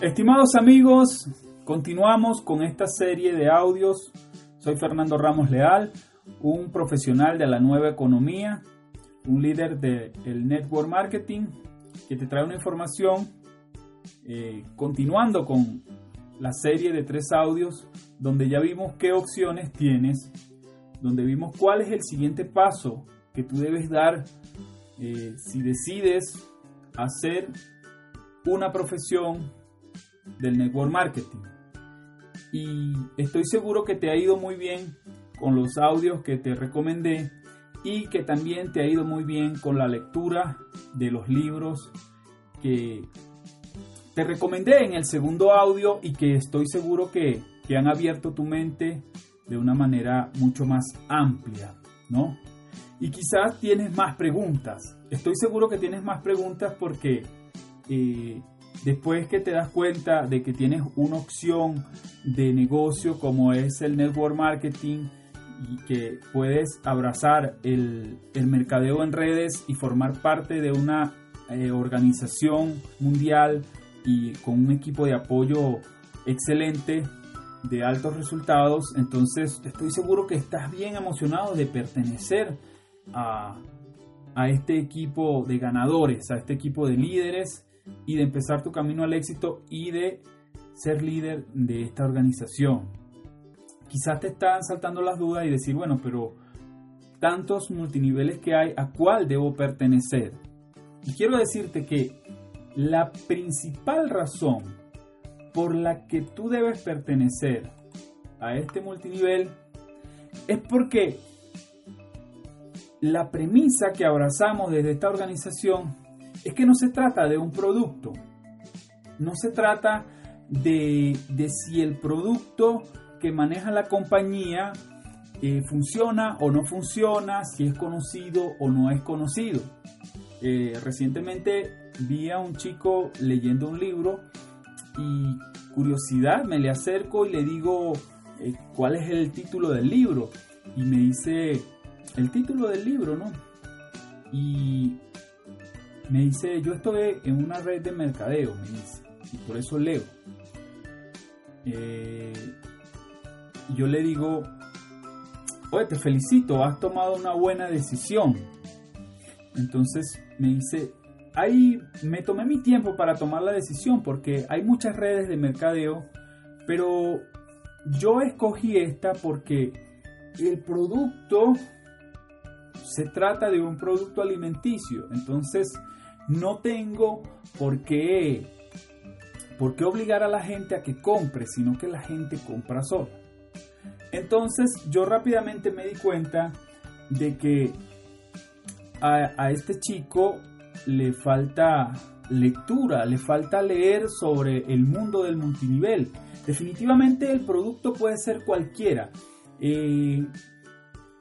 Estimados amigos, continuamos con esta serie de audios. Soy Fernando Ramos Leal, un profesional de la nueva economía, un líder del network marketing que te trae una información eh, continuando con la serie de tres audios donde ya vimos qué opciones tienes, donde vimos cuál es el siguiente paso que tú debes dar eh, si decides hacer una profesión del network marketing. Y estoy seguro que te ha ido muy bien con los audios que te recomendé y que también te ha ido muy bien con la lectura de los libros que te recomendé en el segundo audio y que estoy seguro que, que han abierto tu mente de una manera mucho más amplia, ¿no? Y quizás tienes más preguntas. Estoy seguro que tienes más preguntas porque eh, después que te das cuenta de que tienes una opción de negocio como es el network marketing y que puedes abrazar el, el mercadeo en redes y formar parte de una eh, organización mundial y con un equipo de apoyo excelente de altos resultados, entonces estoy seguro que estás bien emocionado de pertenecer a, este equipo de ganadores, a este equipo de líderes y de empezar tu camino al éxito y de ser líder de esta organización. Quizás te están saltando las dudas y decir, bueno, pero tantos multiniveles que hay, ¿a cuál debo pertenecer? Y quiero decirte que la principal razón por la que tú debes pertenecer a este multinivel es porque la premisa que abrazamos desde esta organización es que no se trata de un producto, no se trata de, si el producto que maneja la compañía eh, funciona o no funciona, si es conocido o no es conocido. Eh, recientemente vi a un chico leyendo un libro y curiosidad me le acerco y le digo eh, cuál es el título del libro y me dice el título del libro, ¿no? Y me dice, yo estoy en una red de mercadeo, me dice, y por eso leo. Eh, yo le digo, oye, te felicito, has tomado una buena decisión. Entonces me dice, ahí me tomé mi tiempo para tomar la decisión porque hay muchas redes de mercadeo, pero yo escogí esta porque el producto se trata de un producto alimenticio, entonces no tengo por qué, por qué obligar a la gente a que compre, sino que la gente compra sola. Entonces yo rápidamente me di cuenta de que a, este chico le falta lectura, le falta leer sobre el mundo del multinivel. Definitivamente el producto puede ser cualquiera. Eh,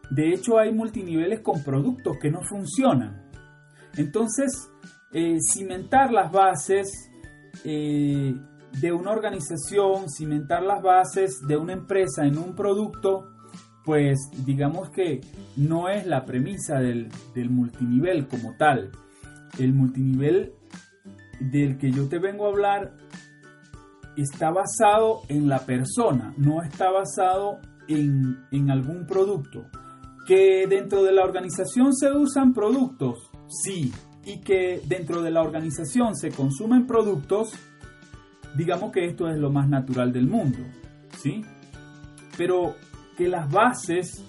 de hecho, hay multiniveles con productos que no funcionan. Entonces, eh, cimentar las bases eh, de una organización, cimentar las bases de una empresa en un producto, pues digamos que no es la premisa del, del multinivel como tal. El multinivel del que yo te vengo a hablar está basado en la persona, no está basado en, en algún producto. Que dentro de la organización se usan productos, sí, y que dentro de la organización se consumen productos, digamos que esto es lo más natural del mundo, ¿sí? Pero que las bases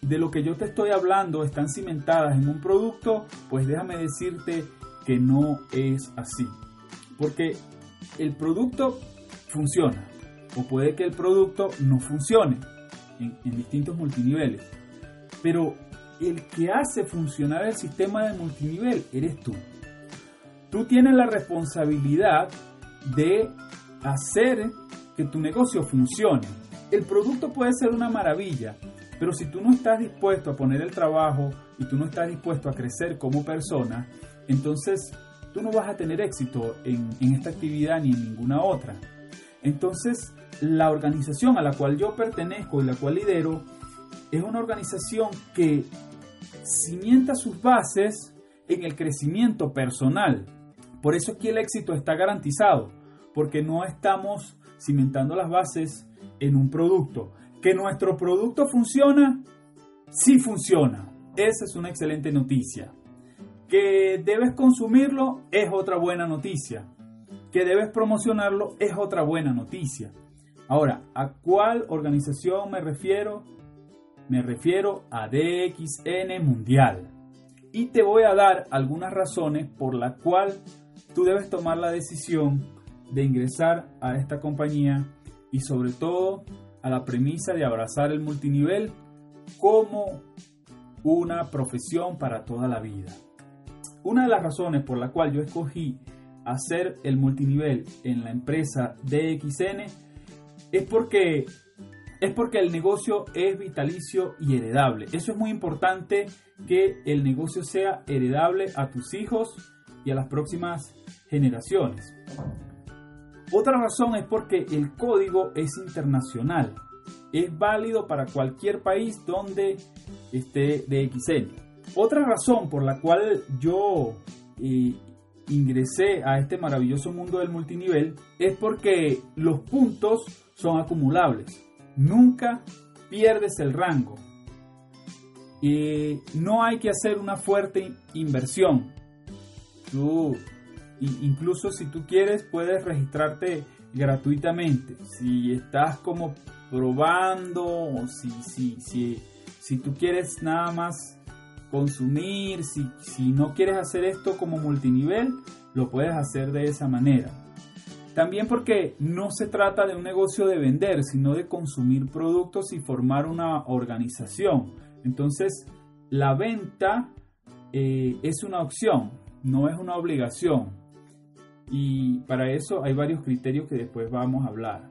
de lo que yo te estoy hablando están cimentadas en un producto, pues déjame decirte que no es así. Porque el producto funciona, o puede que el producto no funcione en, en distintos multiniveles. Pero el que hace funcionar el sistema de multinivel eres tú. Tú tienes la responsabilidad de hacer que tu negocio funcione. El producto puede ser una maravilla, pero si tú no estás dispuesto a poner el trabajo y tú no estás dispuesto a crecer como persona, entonces tú no vas a tener éxito en, esta actividad ni en ninguna otra. Entonces, la organización a la cual yo pertenezco y la cual lidero es una organización que cimienta sus bases en el crecimiento personal. Por eso aquí el éxito está garantizado, porque no estamos cimentando las bases en un producto. Que nuestro producto funciona, sí funciona. Esa es una excelente noticia. Que debes consumirlo es otra buena noticia. Que debes promocionarlo es otra buena noticia. Ahora, ¿a cuál organización me refiero? Me refiero a DXN Mundial. Y te voy a dar algunas razones por las cuales tú debes tomar la decisión de ingresar a esta compañía y sobre todo a la premisa de abrazar el multinivel como una profesión para toda la vida. Una de las razones por la cual yo escogí hacer el multinivel en la empresa DXN es porque es porque el negocio es vitalicio y heredable. Eso es muy importante que el negocio sea heredable a tus hijos y a las próximas generaciones. Otra razón es porque el código es internacional. Es válido para cualquier país donde esté DXN. Otra razón por la cual yo eh, ingresé a este maravilloso mundo del multinivel es porque los puntos son acumulables. Nunca pierdes el rango. y no hay que hacer una fuerte inversión. Tú incluso si tú quieres puedes registrarte gratuitamente. Si estás como probando o si, si, si, si tú quieres nada más consumir, si, si no quieres hacer esto como multinivel, lo puedes hacer de esa manera. También porque no se trata de un negocio de vender, sino de consumir productos y formar una organización. Entonces, la venta eh, es una opción, no es una obligación. Y para eso hay varios criterios que después vamos a hablar.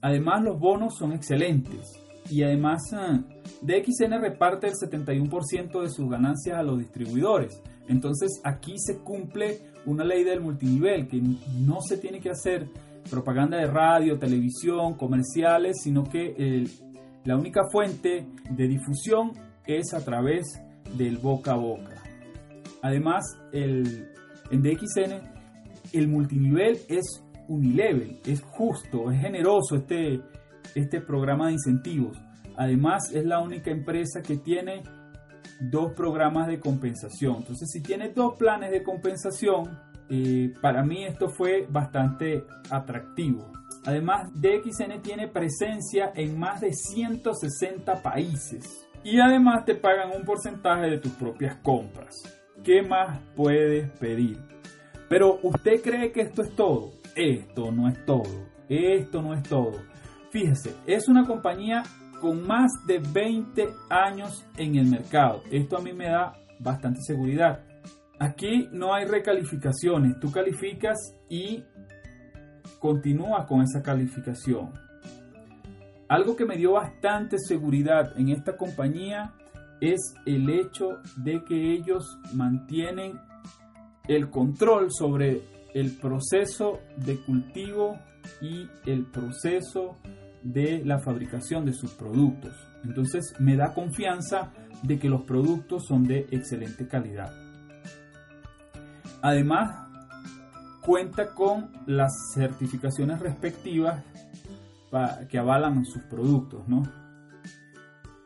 Además, los bonos son excelentes. Y además, ah, DXN reparte el 71% de sus ganancias a los distribuidores. Entonces, aquí se cumple una ley del multinivel, que no se tiene que hacer propaganda de radio, televisión, comerciales, sino que la única fuente de difusión es a través del boca a boca. Además, el, en DXN el multinivel es unilevel, es justo, es generoso este, este programa de incentivos. Además, es la única empresa que tiene dos programas de compensación. Entonces, si tiene dos planes de compensación, eh, para mí esto fue bastante atractivo. Además, DXN tiene presencia en más de 160 países. Y además te pagan un porcentaje de tus propias compras. ¿Qué más puedes pedir? Pero usted cree que esto es todo. Esto no es todo. Esto no es todo. Fíjese, es una compañía con más de 20 años en el mercado. Esto a mí me da bastante seguridad. Aquí no hay recalificaciones. Tú calificas y continúas con esa calificación. Algo que me dio bastante seguridad en esta compañía es el hecho de que ellos mantienen el control sobre el proceso de cultivo y el proceso de la fabricación de sus productos. Entonces me da confianza de que los productos son de excelente calidad. Además, cuenta con las certificaciones respectivas que avalan sus productos,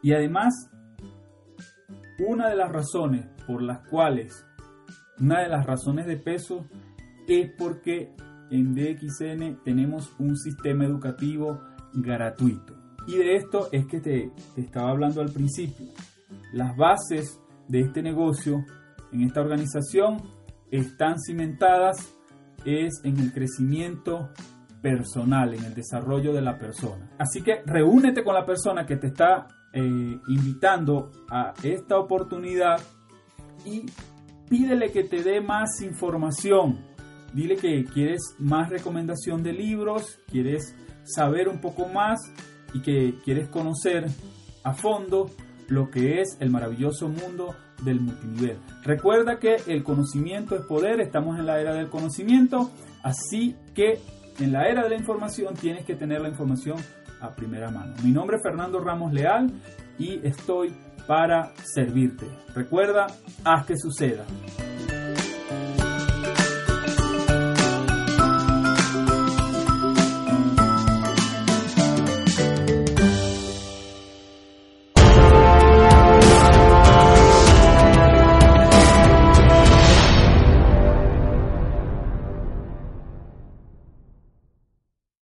Y además, una de las razones por las cuales una de las razones de peso es porque en DXN tenemos un sistema educativo gratuito. Y de esto es que te, estaba hablando al principio. Las bases de este negocio en esta organización están cimentadas es en el crecimiento personal, en el desarrollo de la persona. Así que reúnete con la persona que te está eh, invitando a esta oportunidad y pídele que te dé más información. Dile que quieres más recomendación de libros, quieres saber un poco más y que quieres conocer a fondo lo que es el maravilloso mundo del multinivel. Recuerda que el conocimiento es poder, estamos en la era del conocimiento, así que en la era de la información tienes que tener la información a primera mano. Mi nombre es Fernando Ramos Leal y estoy para servirte. Recuerda, haz que suceda.